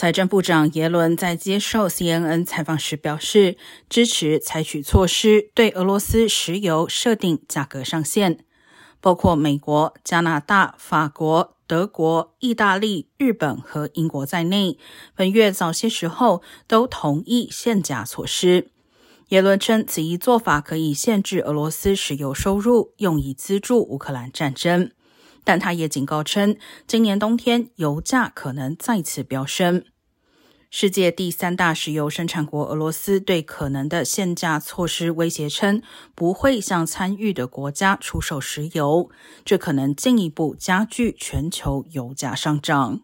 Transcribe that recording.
财政部长耶伦在接受 CNN 采访时表示，支持采取措施对俄罗斯石油设定价格上限，包括美国、加拿大、法国、德国、意大利、日本和英国在内，本月早些时候都同意限价措施。耶伦称，此一做法可以限制俄罗斯石油收入，用以资助乌克兰战争。但他也警告称，今年冬天油价可能再次飙升。世界第三大石油生产国俄罗斯对可能的限价措施威胁称，不会向参与的国家出售石油，这可能进一步加剧全球油价上涨。